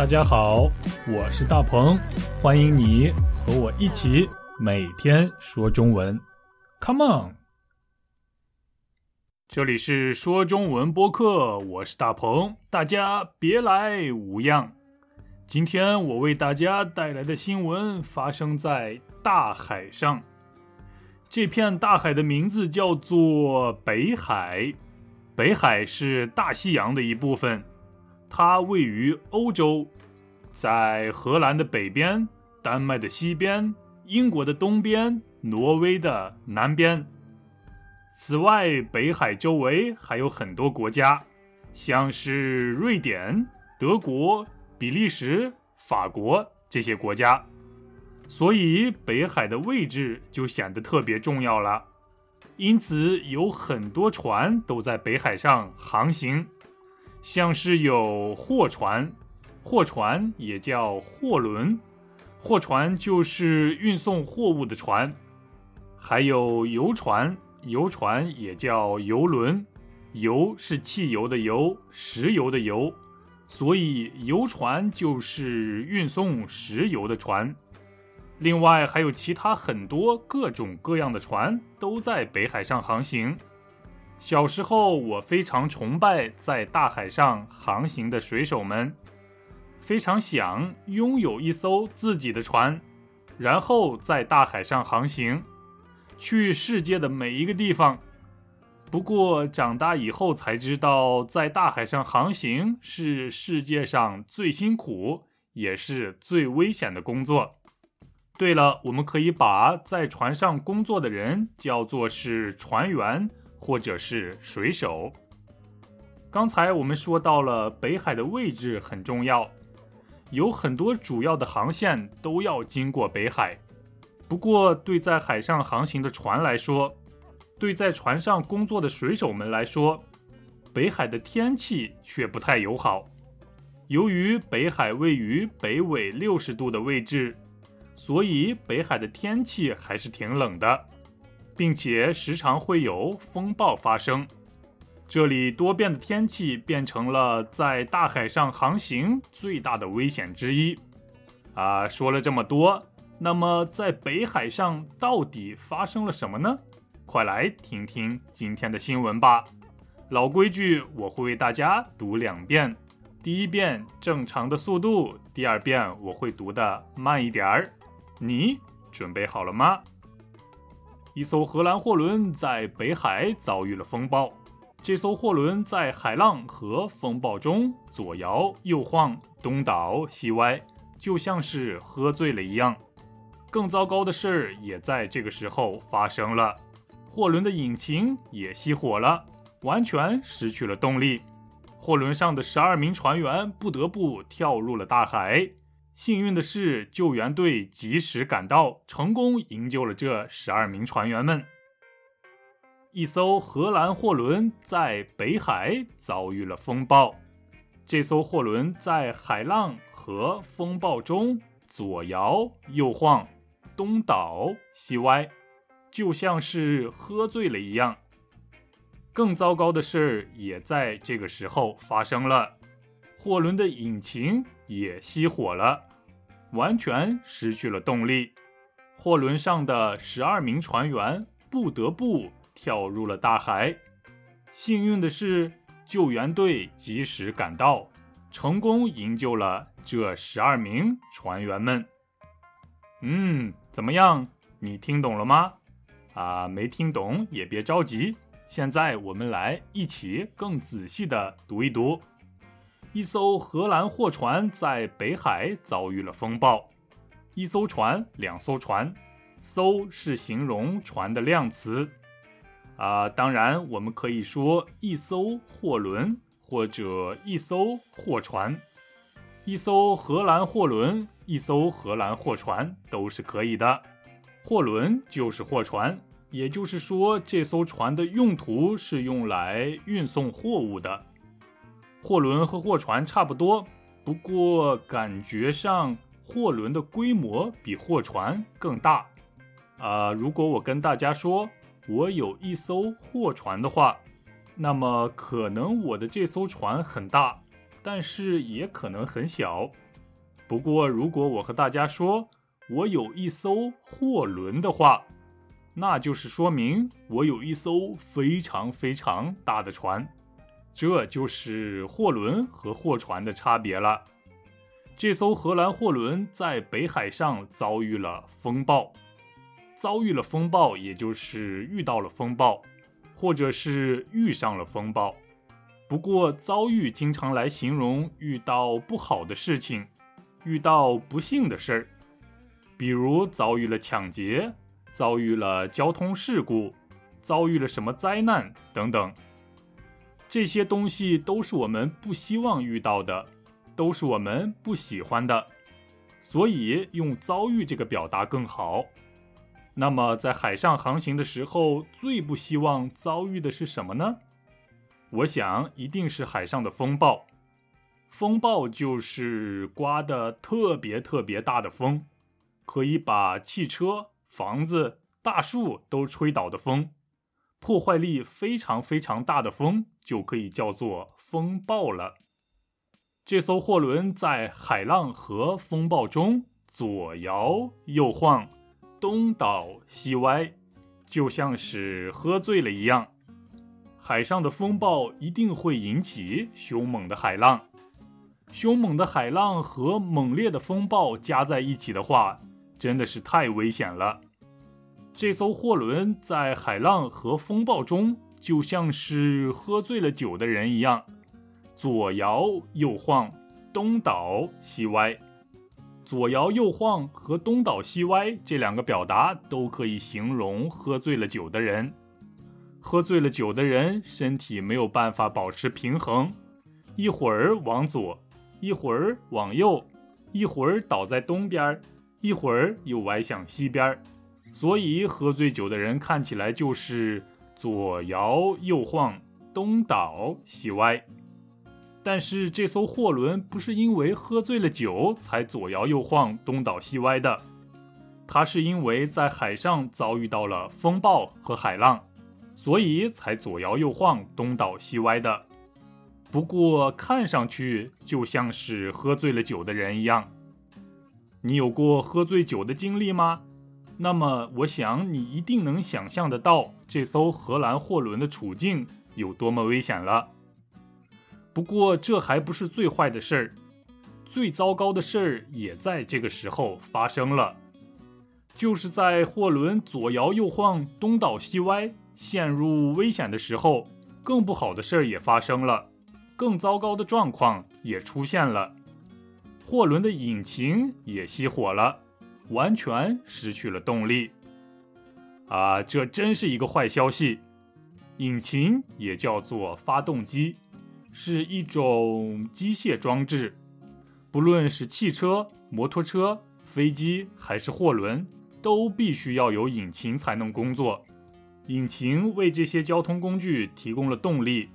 大家好，我是大鹏，欢迎你和我一起每天说中文。Come on，这里是说中文播客，我是大鹏，大家别来无恙。今天我为大家带来的新闻发生在大海上，这片大海的名字叫做北海。北海是大西洋的一部分。它位于欧洲，在荷兰的北边、丹麦的西边、英国的东边、挪威的南边。此外，北海周围还有很多国家，像是瑞典、德国、比利时、法国这些国家，所以北海的位置就显得特别重要了。因此，有很多船都在北海上航行。像是有货船，货船也叫货轮，货船就是运送货物的船；还有游船，游船也叫游轮，油是汽油的油，石油的油，所以游船就是运送石油的船。另外还有其他很多各种各样的船都在北海上航行。小时候，我非常崇拜在大海上航行的水手们，非常想拥有一艘自己的船，然后在大海上航行，去世界的每一个地方。不过长大以后才知道，在大海上航行是世界上最辛苦也是最危险的工作。对了，我们可以把在船上工作的人叫做是船员。或者是水手。刚才我们说到了北海的位置很重要，有很多主要的航线都要经过北海。不过，对在海上航行的船来说，对在船上工作的水手们来说，北海的天气却不太友好。由于北海位于北纬六十度的位置，所以北海的天气还是挺冷的。并且时常会有风暴发生，这里多变的天气变成了在大海上航行最大的危险之一。啊，说了这么多，那么在北海上到底发生了什么呢？快来听听今天的新闻吧。老规矩，我会为大家读两遍，第一遍正常的速度，第二遍我会读的慢一点儿。你准备好了吗？一艘荷兰货轮在北海遭遇了风暴，这艘货轮在海浪和风暴中左摇右晃、东倒西歪，就像是喝醉了一样。更糟糕的事儿也在这个时候发生了，货轮的引擎也熄火了，完全失去了动力。货轮上的十二名船员不得不跳入了大海。幸运的是，救援队及时赶到，成功营救了这十二名船员们。一艘荷兰货轮在北海遭遇了风暴，这艘货轮在海浪和风暴中左摇右晃、东倒西歪，就像是喝醉了一样。更糟糕的事也在这个时候发生了，货轮的引擎也熄火了。完全失去了动力，货轮上的十二名船员不得不跳入了大海。幸运的是，救援队及时赶到，成功营救了这十二名船员们。嗯，怎么样？你听懂了吗？啊，没听懂也别着急，现在我们来一起更仔细的读一读。一艘荷兰货船在北海遭遇了风暴。一艘船，两艘船，艘是形容船的量词。啊，当然我们可以说一艘货轮或者一艘货船。一艘荷兰货轮，一艘荷兰货船都是可以的。货轮就是货船，也就是说这艘船的用途是用来运送货物的。货轮和货船差不多，不过感觉上货轮的规模比货船更大。啊，如果我跟大家说我有一艘货船的话，那么可能我的这艘船很大，但是也可能很小。不过，如果我和大家说我有一艘货轮的话，那就是说明我有一艘非常非常大的船。这就是货轮和货船的差别了。这艘荷兰货轮在北海上遭遇了风暴，遭遇了风暴，也就是遇到了风暴，或者是遇上了风暴。不过，遭遇经常来形容遇到不好的事情。遇到不幸的事儿，比如遭遇了抢劫，遭遇了交通事故，遭遇了什么灾难等等，这些东西都是我们不希望遇到的，都是我们不喜欢的，所以用“遭遇”这个表达更好。那么，在海上航行的时候，最不希望遭遇的是什么呢？我想，一定是海上的风暴。风暴就是刮的特别特别大的风，可以把汽车、房子、大树都吹倒的风，破坏力非常非常大的风，就可以叫做风暴了。这艘货轮在海浪和风暴中左摇右晃，东倒西歪，就像是喝醉了一样。海上的风暴一定会引起凶猛的海浪。凶猛的海浪和猛烈的风暴加在一起的话，真的是太危险了。这艘货轮在海浪和风暴中，就像是喝醉了酒的人一样，左摇右晃，东倒西歪。左摇右晃和东倒西歪这两个表达都可以形容喝醉了酒的人。喝醉了酒的人身体没有办法保持平衡，一会儿往左。一会儿往右，一会儿倒在东边，一会儿又歪向西边，所以喝醉酒的人看起来就是左摇右晃，东倒西歪。但是这艘货轮不是因为喝醉了酒才左摇右晃、东倒西歪的，它是因为在海上遭遇到了风暴和海浪，所以才左摇右晃、东倒西歪的。不过看上去就像是喝醉了酒的人一样。你有过喝醉酒的经历吗？那么我想你一定能想象得到这艘荷兰货轮的处境有多么危险了。不过这还不是最坏的事儿，最糟糕的事儿也在这个时候发生了。就是在货轮左摇右晃、东倒西歪、陷入危险的时候，更不好的事儿也发生了。更糟糕的状况也出现了，货轮的引擎也熄火了，完全失去了动力。啊，这真是一个坏消息！引擎也叫做发动机，是一种机械装置，不论是汽车、摩托车、飞机还是货轮，都必须要有引擎才能工作。引擎为这些交通工具提供了动力。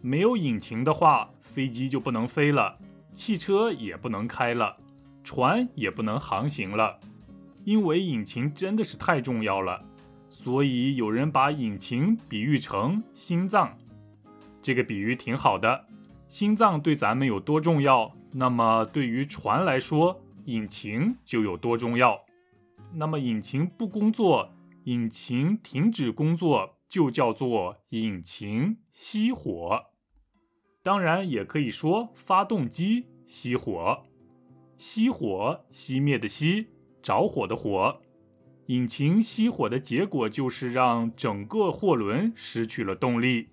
没有引擎的话，飞机就不能飞了，汽车也不能开了，船也不能航行了。因为引擎真的是太重要了，所以有人把引擎比喻成心脏。这个比喻挺好的，心脏对咱们有多重要，那么对于船来说，引擎就有多重要。那么引擎不工作，引擎停止工作，就叫做引擎熄火。当然也可以说发动机熄火，熄火熄灭的熄，着火的火，引擎熄火的结果就是让整个货轮失去了动力，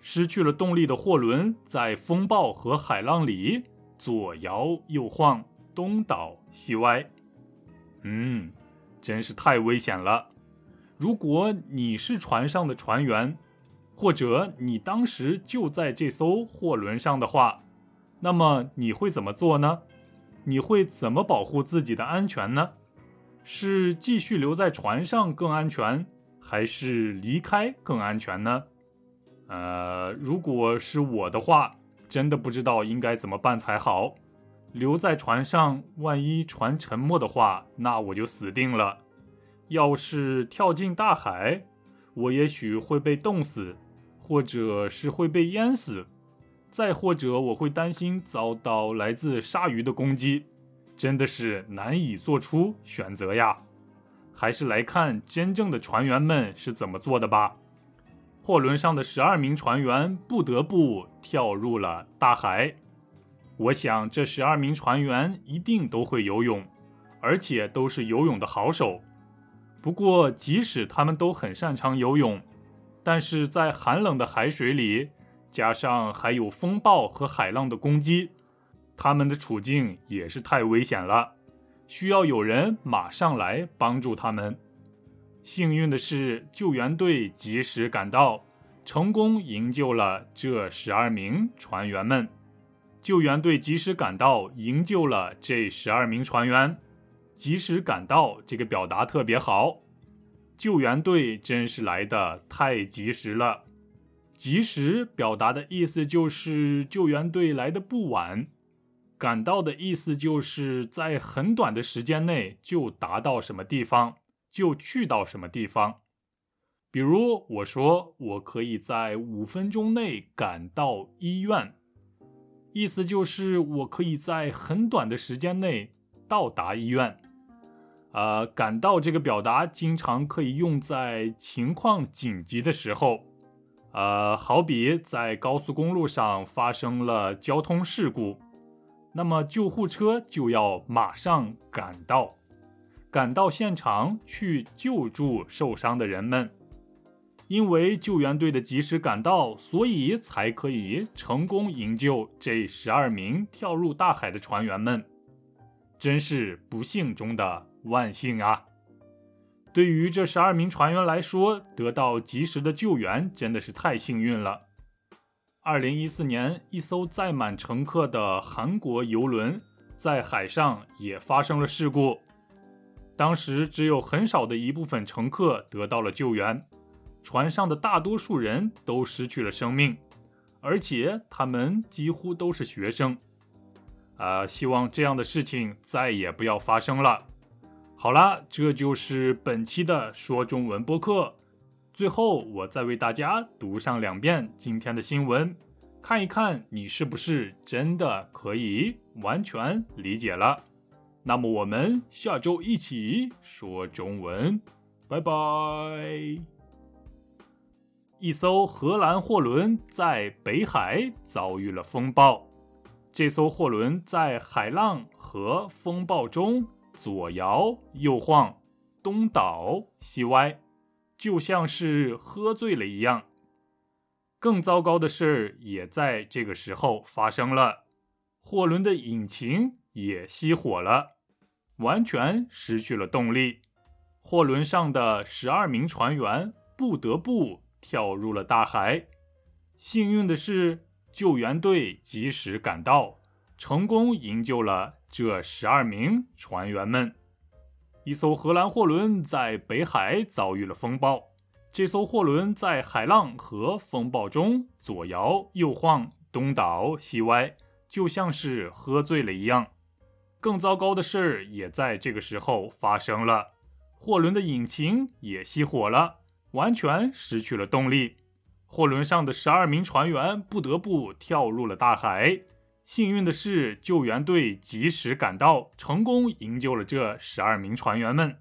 失去了动力的货轮在风暴和海浪里左摇右晃，东倒西歪，嗯，真是太危险了。如果你是船上的船员。或者你当时就在这艘货轮上的话，那么你会怎么做呢？你会怎么保护自己的安全呢？是继续留在船上更安全，还是离开更安全呢？呃，如果是我的话，真的不知道应该怎么办才好。留在船上，万一船沉没的话，那我就死定了。要是跳进大海，我也许会被冻死。或者是会被淹死，再或者我会担心遭到来自鲨鱼的攻击，真的是难以做出选择呀。还是来看真正的船员们是怎么做的吧。货轮上的十二名船员不得不跳入了大海。我想这十二名船员一定都会游泳，而且都是游泳的好手。不过，即使他们都很擅长游泳，但是在寒冷的海水里，加上还有风暴和海浪的攻击，他们的处境也是太危险了，需要有人马上来帮助他们。幸运的是，救援队及时赶到，成功营救了这十二名船员们。救援队及时赶到，营救了这十二名船员。及时赶到这个表达特别好，救援队真是来的太及时了。及时表达的意思就是救援队来的不晚，赶到的意思就是在很短的时间内就达到什么地方，就去到什么地方。比如我说我可以在五分钟内赶到医院。意思就是我可以在很短的时间内到达医院。呃，赶到这个表达经常可以用在情况紧急的时候。呃，好比在高速公路上发生了交通事故，那么救护车就要马上赶到，赶到现场去救助受伤的人们。因为救援队的及时赶到，所以才可以成功营救这十二名跳入大海的船员们。真是不幸中的万幸啊！对于这十二名船员来说，得到及时的救援真的是太幸运了。二零一四年，一艘载满乘客的韩国游轮在海上也发生了事故，当时只有很少的一部分乘客得到了救援。船上的大多数人都失去了生命，而且他们几乎都是学生。啊，希望这样的事情再也不要发生了。好了，这就是本期的说中文播客。最后，我再为大家读上两遍今天的新闻，看一看你是不是真的可以完全理解了。那么，我们下周一起说中文，拜拜。一艘荷兰货轮在北海遭遇了风暴，这艘货轮在海浪和风暴中左摇右晃、东倒西歪，就像是喝醉了一样。更糟糕的事也在这个时候发生了，货轮的引擎也熄火了，完全失去了动力。货轮上的十二名船员不得不。跳入了大海。幸运的是，救援队及时赶到，成功营救了这十二名船员们。一艘荷兰货轮在北海遭遇了风暴，这艘货轮在海浪和风暴中左摇右晃、东倒西歪，就像是喝醉了一样。更糟糕的事儿也在这个时候发生了，货轮的引擎也熄火了。完全失去了动力，货轮上的十二名船员不得不跳入了大海。幸运的是，救援队及时赶到，成功营救了这十二名船员们。